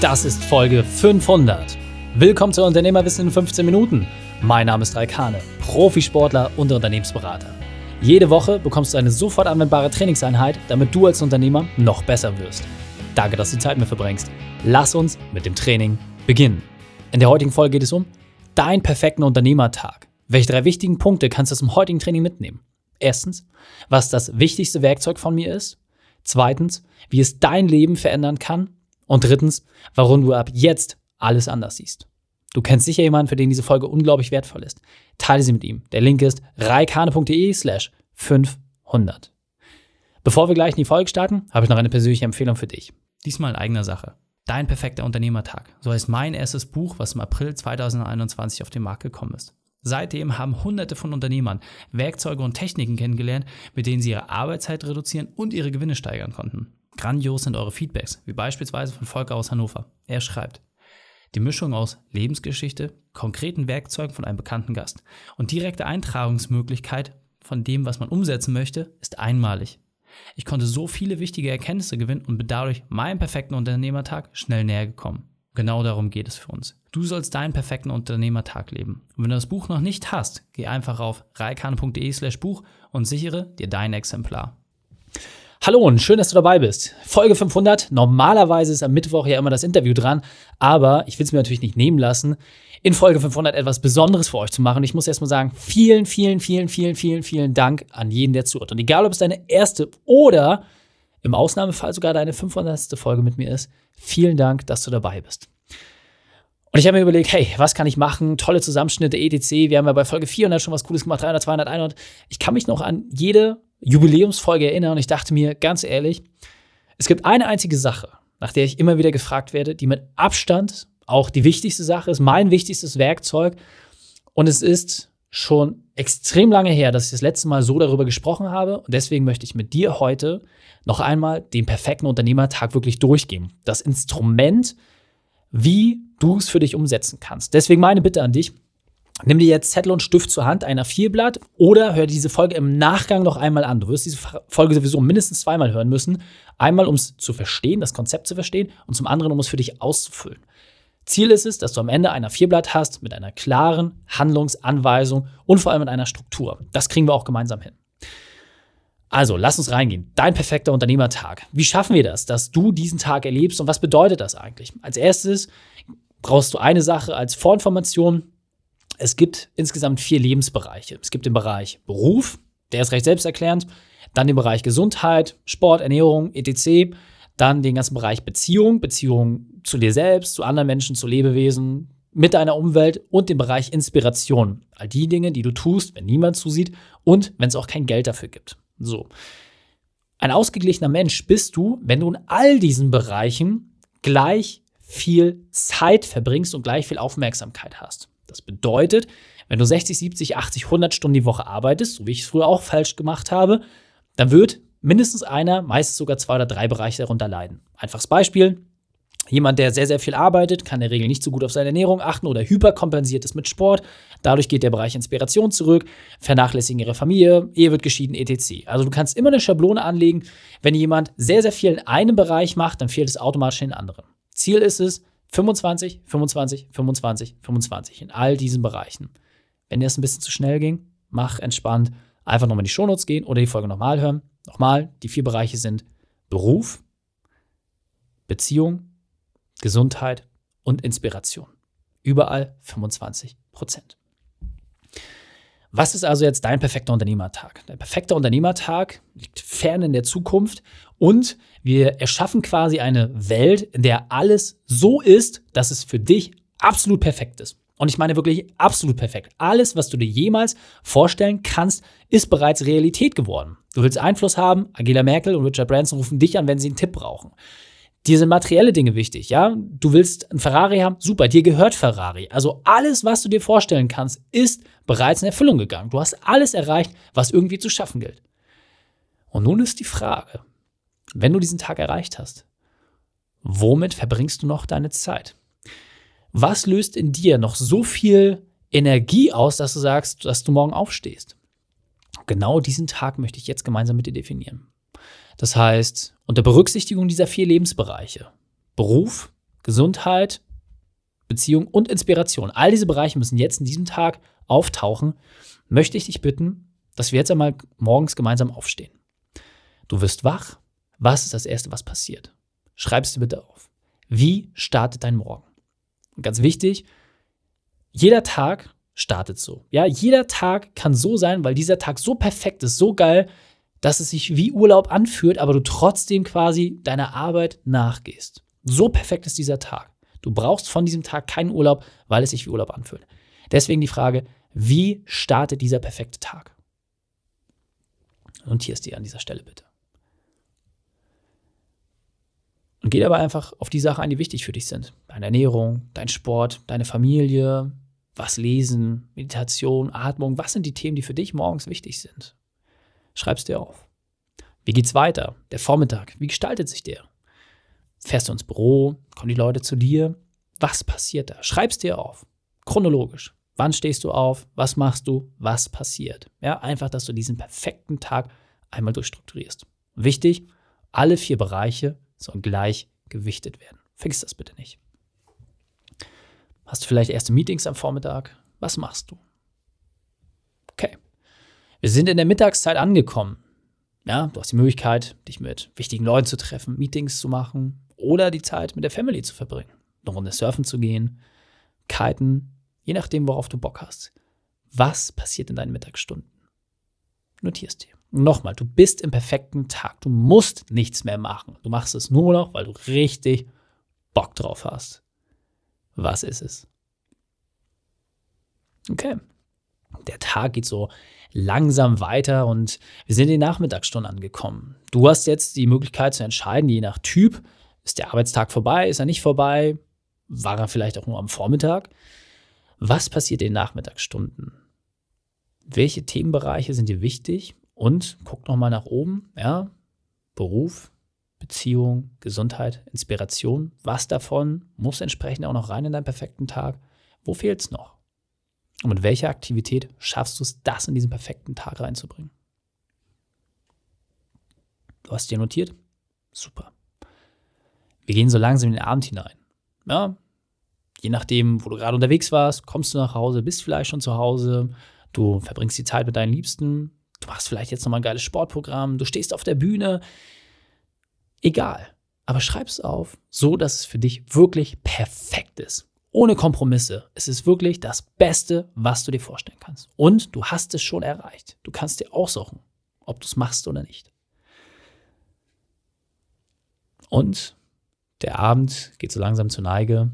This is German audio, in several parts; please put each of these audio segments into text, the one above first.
Das ist Folge 500. Willkommen zu Unternehmerwissen in 15 Minuten. Mein Name ist Raikane, Profisportler und Unternehmensberater. Jede Woche bekommst du eine sofort anwendbare Trainingseinheit, damit du als Unternehmer noch besser wirst. Danke, dass du Zeit mit verbringst. Lass uns mit dem Training beginnen. In der heutigen Folge geht es um deinen perfekten Unternehmertag. Welche drei wichtigen Punkte kannst du zum heutigen Training mitnehmen? Erstens, was das wichtigste Werkzeug von mir ist. Zweitens, wie es dein Leben verändern kann. Und drittens, warum du ab jetzt alles anders siehst. Du kennst sicher jemanden, für den diese Folge unglaublich wertvoll ist. Teile sie mit ihm. Der Link ist reikane.de slash 500. Bevor wir gleich in die Folge starten, habe ich noch eine persönliche Empfehlung für dich. Diesmal in eigener Sache. Dein perfekter Unternehmertag. So heißt mein erstes Buch, was im April 2021 auf den Markt gekommen ist. Seitdem haben hunderte von Unternehmern Werkzeuge und Techniken kennengelernt, mit denen sie ihre Arbeitszeit reduzieren und ihre Gewinne steigern konnten. Grandios sind eure Feedbacks, wie beispielsweise von Volker aus Hannover. Er schreibt, die Mischung aus Lebensgeschichte, konkreten Werkzeugen von einem bekannten Gast und direkte Eintragungsmöglichkeit von dem, was man umsetzen möchte, ist einmalig. Ich konnte so viele wichtige Erkenntnisse gewinnen und bin dadurch meinem perfekten Unternehmertag schnell näher gekommen. Genau darum geht es für uns. Du sollst deinen perfekten Unternehmertag leben. Und wenn du das Buch noch nicht hast, geh einfach auf reikane.de slash Buch und sichere dir dein Exemplar. Hallo und schön, dass du dabei bist. Folge 500. Normalerweise ist am Mittwoch ja immer das Interview dran, aber ich will es mir natürlich nicht nehmen lassen, in Folge 500 etwas Besonderes für euch zu machen. Ich muss erstmal sagen, vielen, vielen, vielen, vielen, vielen, vielen Dank an jeden, der zuhört. Und egal, ob es deine erste oder im Ausnahmefall sogar deine 500. Folge mit mir ist, vielen Dank, dass du dabei bist. Und ich habe mir überlegt, hey, was kann ich machen? Tolle Zusammenschnitte, etc. Wir haben ja bei Folge 400 schon was Cooles gemacht, 300, 200, 100. Ich kann mich noch an jede Jubiläumsfolge erinnern und ich dachte mir, ganz ehrlich, es gibt eine einzige Sache, nach der ich immer wieder gefragt werde, die mit Abstand auch die wichtigste Sache ist, mein wichtigstes Werkzeug. Und es ist schon extrem lange her, dass ich das letzte Mal so darüber gesprochen habe. Und deswegen möchte ich mit dir heute noch einmal den perfekten Unternehmertag wirklich durchgehen. Das Instrument, wie du es für dich umsetzen kannst. Deswegen meine Bitte an dich, Nimm dir jetzt Zettel und Stift zur Hand, ein A4-Blatt oder hör diese Folge im Nachgang noch einmal an. Du wirst diese Folge sowieso mindestens zweimal hören müssen. Einmal, um es zu verstehen, das Konzept zu verstehen und zum anderen, um es für dich auszufüllen. Ziel ist es, dass du am Ende ein A4-Blatt hast mit einer klaren Handlungsanweisung und vor allem mit einer Struktur. Das kriegen wir auch gemeinsam hin. Also, lass uns reingehen. Dein perfekter Unternehmertag. Wie schaffen wir das, dass du diesen Tag erlebst und was bedeutet das eigentlich? Als erstes brauchst du eine Sache als Vorinformation, es gibt insgesamt vier Lebensbereiche. Es gibt den Bereich Beruf, der ist recht selbsterklärend, dann den Bereich Gesundheit, Sport, Ernährung, etc. Dann den ganzen Bereich Beziehung, Beziehung zu dir selbst, zu anderen Menschen, zu Lebewesen, mit deiner Umwelt und den Bereich Inspiration. All die Dinge, die du tust, wenn niemand zusieht und wenn es auch kein Geld dafür gibt. So. Ein ausgeglichener Mensch bist du, wenn du in all diesen Bereichen gleich viel Zeit verbringst und gleich viel Aufmerksamkeit hast. Das bedeutet, wenn du 60, 70, 80, 100 Stunden die Woche arbeitest, so wie ich es früher auch falsch gemacht habe, dann wird mindestens einer, meistens sogar zwei oder drei Bereiche darunter leiden. Einfaches Beispiel. Jemand, der sehr, sehr viel arbeitet, kann in der Regel nicht so gut auf seine Ernährung achten oder hyperkompensiert ist mit Sport. Dadurch geht der Bereich Inspiration zurück, vernachlässigen ihre Familie, Ehe wird geschieden, etc. Also du kannst immer eine Schablone anlegen. Wenn jemand sehr, sehr viel in einem Bereich macht, dann fehlt es automatisch in anderen. Ziel ist es, 25, 25, 25, 25 in all diesen Bereichen. Wenn dir das ein bisschen zu schnell ging, mach entspannt. Einfach nochmal in die Shownotes gehen oder die Folge nochmal hören. Nochmal, die vier Bereiche sind Beruf, Beziehung, Gesundheit und Inspiration. Überall 25 Prozent. Was ist also jetzt dein perfekter Unternehmertag? Der perfekte Unternehmertag liegt fern in der Zukunft und wir erschaffen quasi eine Welt, in der alles so ist, dass es für dich absolut perfekt ist. Und ich meine wirklich absolut perfekt. Alles, was du dir jemals vorstellen kannst, ist bereits Realität geworden. Du willst Einfluss haben, Angela Merkel und Richard Branson rufen dich an, wenn sie einen Tipp brauchen. Dir sind materielle Dinge wichtig, ja? Du willst ein Ferrari haben, super, dir gehört Ferrari. Also alles, was du dir vorstellen kannst, ist bereits in Erfüllung gegangen. Du hast alles erreicht, was irgendwie zu schaffen gilt. Und nun ist die Frage, wenn du diesen Tag erreicht hast, womit verbringst du noch deine Zeit? Was löst in dir noch so viel Energie aus, dass du sagst, dass du morgen aufstehst? Genau diesen Tag möchte ich jetzt gemeinsam mit dir definieren. Das heißt, unter Berücksichtigung dieser vier Lebensbereiche, Beruf, Gesundheit, Beziehung und Inspiration. All diese Bereiche müssen jetzt in diesem Tag auftauchen. Möchte ich dich bitten, dass wir jetzt einmal morgens gemeinsam aufstehen. Du wirst wach. Was ist das Erste, was passiert? Schreib es dir bitte auf. Wie startet dein Morgen? Und ganz wichtig, jeder Tag startet so. Ja, jeder Tag kann so sein, weil dieser Tag so perfekt ist, so geil, dass es sich wie Urlaub anfühlt, aber du trotzdem quasi deiner Arbeit nachgehst. So perfekt ist dieser Tag. Du brauchst von diesem Tag keinen Urlaub, weil es sich wie Urlaub anfühlt. Deswegen die Frage, wie startet dieser perfekte Tag? Notierst dir an dieser Stelle bitte. Und geh dabei einfach auf die Sachen ein, die wichtig für dich sind. Deine Ernährung, dein Sport, deine Familie, was lesen, Meditation, Atmung, was sind die Themen, die für dich morgens wichtig sind? Schreib's dir auf. Wie geht's weiter? Der Vormittag, wie gestaltet sich der? Fährst du ins Büro? Kommen die Leute zu dir? Was passiert da? Schreib's dir auf. Chronologisch. Wann stehst du auf? Was machst du? Was passiert? Ja, einfach, dass du diesen perfekten Tag einmal durchstrukturierst. Wichtig, alle vier Bereiche sollen gleich gewichtet werden. Vergiss das bitte nicht. Hast du vielleicht erste Meetings am Vormittag? Was machst du? Okay. Wir sind in der Mittagszeit angekommen. Ja, du hast die Möglichkeit, dich mit wichtigen Leuten zu treffen, Meetings zu machen oder die Zeit mit der Family zu verbringen. Eine Runde surfen zu gehen, kiten, je nachdem, worauf du Bock hast. Was passiert in deinen Mittagsstunden? Notierst dir. Nochmal, du bist im perfekten Tag. Du musst nichts mehr machen. Du machst es nur noch, weil du richtig Bock drauf hast. Was ist es? Okay. Der Tag geht so langsam weiter und wir sind in die Nachmittagsstunden angekommen. Du hast jetzt die Möglichkeit zu entscheiden, je nach Typ, ist der Arbeitstag vorbei, ist er nicht vorbei, war er vielleicht auch nur am Vormittag. Was passiert in den Nachmittagsstunden? Welche Themenbereiche sind dir wichtig? Und guck nochmal nach oben, ja, Beruf, Beziehung, Gesundheit, Inspiration. Was davon muss entsprechend auch noch rein in deinen perfekten Tag? Wo fehlt es noch? Und mit welcher Aktivität schaffst du es, das in diesen perfekten Tag reinzubringen? Du hast dir notiert? Super. Wir gehen so langsam in den Abend hinein. Ja, je nachdem, wo du gerade unterwegs warst, kommst du nach Hause, bist vielleicht schon zu Hause, du verbringst die Zeit mit deinen Liebsten, machst vielleicht jetzt nochmal ein geiles Sportprogramm, du stehst auf der Bühne. Egal. Aber schreib es auf, so dass es für dich wirklich perfekt ist ohne Kompromisse. Es ist wirklich das Beste, was du dir vorstellen kannst. Und du hast es schon erreicht. Du kannst dir aussuchen, ob du es machst oder nicht. Und der Abend geht so langsam zur Neige.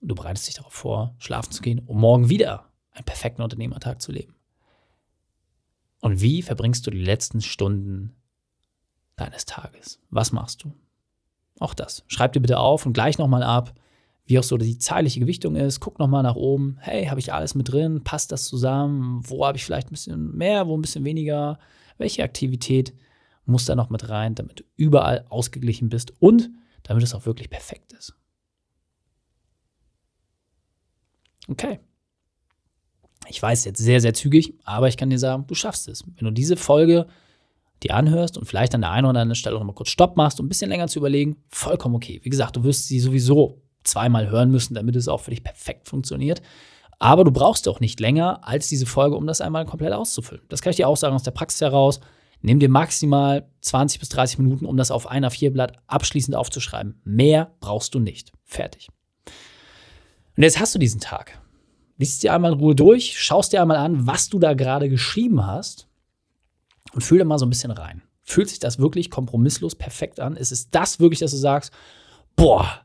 Du bereitest dich darauf vor, schlafen zu gehen, um morgen wieder einen perfekten Unternehmertag zu leben. Und wie verbringst du die letzten Stunden deines Tages? Was machst du? Auch das. Schreib dir bitte auf und gleich nochmal ab, wie auch so die zeitliche Gewichtung ist. Guck nochmal nach oben. Hey, habe ich alles mit drin? Passt das zusammen? Wo habe ich vielleicht ein bisschen mehr, wo ein bisschen weniger? Welche Aktivität muss da noch mit rein, damit du überall ausgeglichen bist und damit es auch wirklich perfekt ist? Okay. Ich weiß jetzt sehr, sehr zügig, aber ich kann dir sagen, du schaffst es. Wenn du diese Folge dir anhörst und vielleicht an der einen oder anderen Stelle auch mal kurz Stopp machst, um ein bisschen länger zu überlegen, vollkommen okay. Wie gesagt, du wirst sie sowieso zweimal hören müssen, damit es auch für dich perfekt funktioniert. Aber du brauchst auch nicht länger als diese Folge, um das einmal komplett auszufüllen. Das kann ich dir auch sagen aus der Praxis heraus. Nimm dir maximal 20 bis 30 Minuten, um das auf ein A4-Blatt abschließend aufzuschreiben. Mehr brauchst du nicht. Fertig. Und jetzt hast du diesen Tag. Liest dir einmal in Ruhe durch, schaust dir einmal an, was du da gerade geschrieben hast und fühl da mal so ein bisschen rein. Fühlt sich das wirklich kompromisslos perfekt an? Ist es das wirklich, dass du sagst, boah,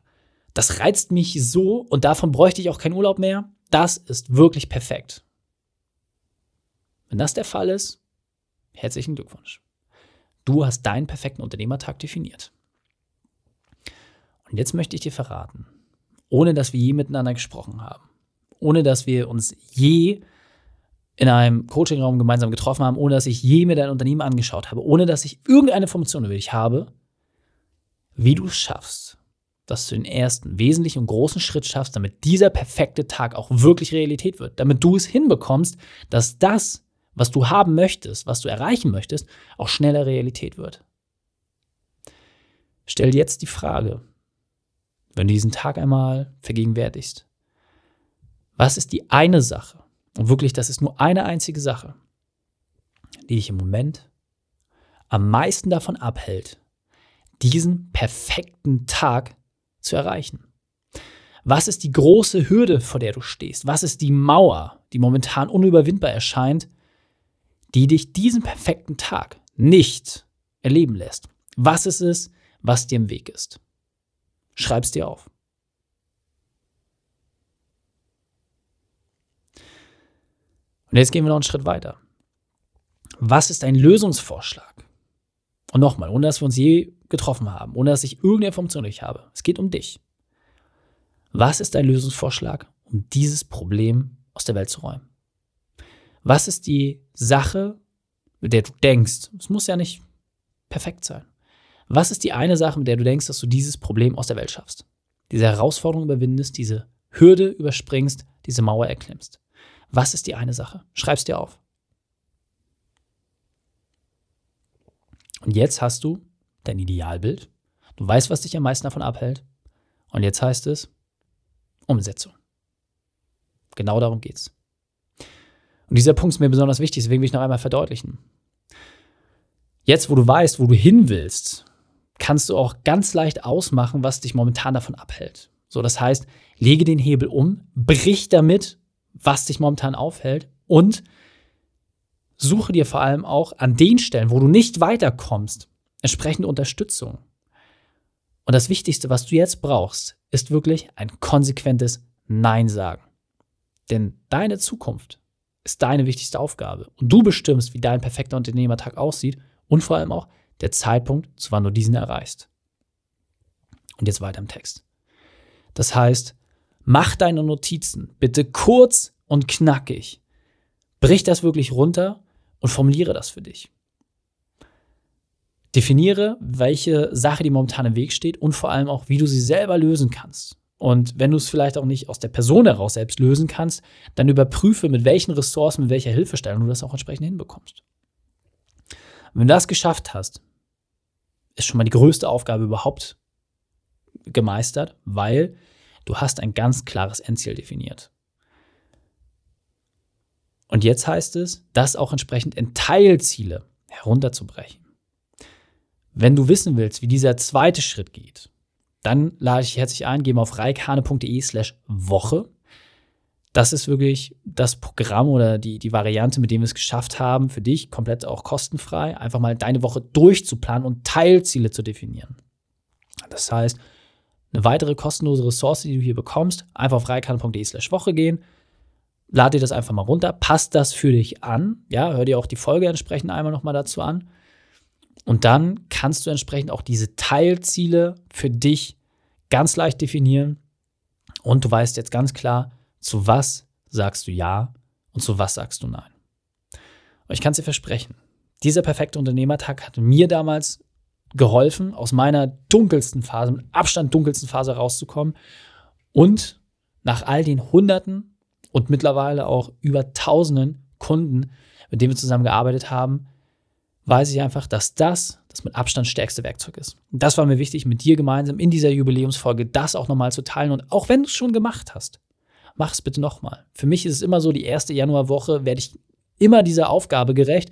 das reizt mich so und davon bräuchte ich auch keinen Urlaub mehr. Das ist wirklich perfekt. Wenn das der Fall ist, herzlichen Glückwunsch. Du hast deinen perfekten Unternehmertag definiert. Und jetzt möchte ich dir verraten, ohne dass wir je miteinander gesprochen haben, ohne dass wir uns je in einem Coachingraum gemeinsam getroffen haben, ohne dass ich je mir dein Unternehmen angeschaut habe, ohne dass ich irgendeine Information über dich habe, wie du es schaffst, dass du den ersten wesentlichen und großen Schritt schaffst, damit dieser perfekte Tag auch wirklich Realität wird. Damit du es hinbekommst, dass das, was du haben möchtest, was du erreichen möchtest, auch schneller Realität wird. Stell jetzt die Frage, wenn du diesen Tag einmal vergegenwärtigst, was ist die eine Sache, und wirklich, das ist nur eine einzige Sache, die dich im Moment am meisten davon abhält, diesen perfekten Tag zu erreichen? Was ist die große Hürde, vor der du stehst? Was ist die Mauer, die momentan unüberwindbar erscheint, die dich diesen perfekten Tag nicht erleben lässt? Was ist es, was dir im Weg ist? Schreib's dir auf. Und jetzt gehen wir noch einen Schritt weiter. Was ist ein Lösungsvorschlag? Und nochmal, ohne dass wir uns je getroffen haben, ohne dass ich irgendeine Information durch habe. Es geht um dich. Was ist dein Lösungsvorschlag, um dieses Problem aus der Welt zu räumen? Was ist die Sache, mit der du denkst, es muss ja nicht perfekt sein. Was ist die eine Sache, mit der du denkst, dass du dieses Problem aus der Welt schaffst? Diese Herausforderung überwindest, diese Hürde überspringst, diese Mauer erklimmst. Was ist die eine Sache? Schreib's dir auf. Und jetzt hast du dein Idealbild. Du weißt, was dich am meisten davon abhält. Und jetzt heißt es Umsetzung. Genau darum geht's. Und dieser Punkt ist mir besonders wichtig, deswegen will ich noch einmal verdeutlichen. Jetzt, wo du weißt, wo du hin willst, kannst du auch ganz leicht ausmachen, was dich momentan davon abhält. So, das heißt, lege den Hebel um, brich damit, was dich momentan aufhält und suche dir vor allem auch an den Stellen, wo du nicht weiterkommst, entsprechende Unterstützung. Und das Wichtigste, was du jetzt brauchst, ist wirklich ein konsequentes Nein sagen. Denn deine Zukunft ist deine wichtigste Aufgabe. Und du bestimmst, wie dein perfekter Unternehmertag aussieht und vor allem auch der Zeitpunkt, zu wann du diesen erreichst. Und jetzt weiter im Text. Das heißt, mach deine Notizen bitte kurz und knackig. Brich das wirklich runter und formuliere das für dich. Definiere, welche Sache dir momentan im Weg steht und vor allem auch, wie du sie selber lösen kannst. Und wenn du es vielleicht auch nicht aus der Person heraus selbst lösen kannst, dann überprüfe, mit welchen Ressourcen, mit welcher Hilfestellung du das auch entsprechend hinbekommst. wenn du das geschafft hast, ist schon mal die größte Aufgabe überhaupt gemeistert, weil du hast ein ganz klares Endziel definiert. Und jetzt heißt es, das auch entsprechend in Teilziele herunterzubrechen. Wenn du wissen willst, wie dieser zweite Schritt geht, dann lade ich herzlich ein, geh mal auf reikhane.de slash Woche. Das ist wirklich das Programm oder die, die Variante, mit dem wir es geschafft haben, für dich komplett auch kostenfrei, einfach mal deine Woche durchzuplanen und Teilziele zu definieren. Das heißt, eine weitere kostenlose Ressource, die du hier bekommst, einfach auf reikhane.de slash Woche gehen, lad dir das einfach mal runter, passt das für dich an, ja, hör dir auch die Folge entsprechend einmal nochmal dazu an. Und dann kannst du entsprechend auch diese Teilziele für dich ganz leicht definieren. Und du weißt jetzt ganz klar, zu was sagst du Ja und zu was sagst du Nein. Und ich kann es dir versprechen, dieser perfekte Unternehmertag hat mir damals geholfen, aus meiner dunkelsten Phase, mit Abstand dunkelsten Phase rauszukommen und nach all den Hunderten und mittlerweile auch über tausenden Kunden, mit denen wir zusammengearbeitet haben, weiß ich einfach, dass das das mit Abstand stärkste Werkzeug ist. Und das war mir wichtig, mit dir gemeinsam in dieser Jubiläumsfolge das auch nochmal zu teilen. Und auch wenn du es schon gemacht hast, mach es bitte nochmal. Für mich ist es immer so, die erste Januarwoche werde ich immer dieser Aufgabe gerecht.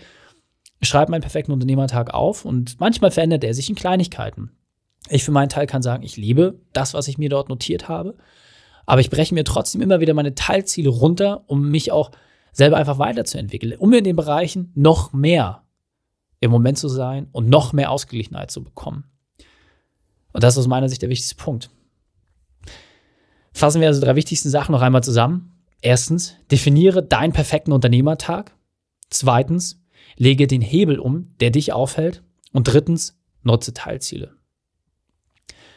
Ich schreibe meinen perfekten Unternehmertag auf und manchmal verändert er sich in Kleinigkeiten. Ich für meinen Teil kann sagen, ich liebe das, was ich mir dort notiert habe. Aber ich breche mir trotzdem immer wieder meine Teilziele runter, um mich auch selber einfach weiterzuentwickeln, um in den Bereichen noch mehr im Moment zu sein und noch mehr Ausgeglichenheit zu bekommen. Und das ist aus meiner Sicht der wichtigste Punkt. Fassen wir also drei wichtigsten Sachen noch einmal zusammen. Erstens, definiere deinen perfekten Unternehmertag. Zweitens, lege den Hebel um, der dich aufhält. Und drittens, nutze Teilziele.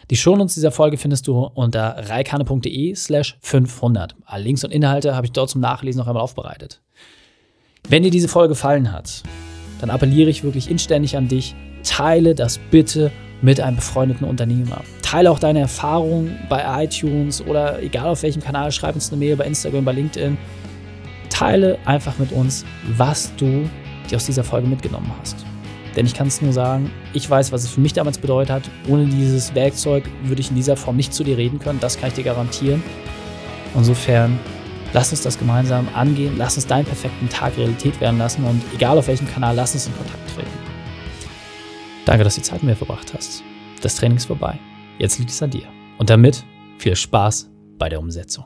Die Shownotes dieser Folge findest du unter reikane.de slash 500. Alle Links und Inhalte habe ich dort zum Nachlesen noch einmal aufbereitet. Wenn dir diese Folge gefallen hat, dann appelliere ich wirklich inständig an dich, teile das bitte mit einem befreundeten Unternehmer. Teile auch deine Erfahrungen bei iTunes oder egal auf welchem Kanal, schreib uns eine Mail bei Instagram, bei LinkedIn. Teile einfach mit uns, was du dir aus dieser Folge mitgenommen hast. Denn ich kann es nur sagen, ich weiß, was es für mich damals bedeutet hat. Ohne dieses Werkzeug würde ich in dieser Form nicht zu dir reden können. Das kann ich dir garantieren. Insofern, lass uns das gemeinsam angehen. Lass uns deinen perfekten Tag Realität werden lassen. Und egal auf welchem Kanal, lass uns in Kontakt treten. Danke, dass du die Zeit mit mir verbracht hast. Das Training ist vorbei. Jetzt liegt es an dir. Und damit viel Spaß bei der Umsetzung.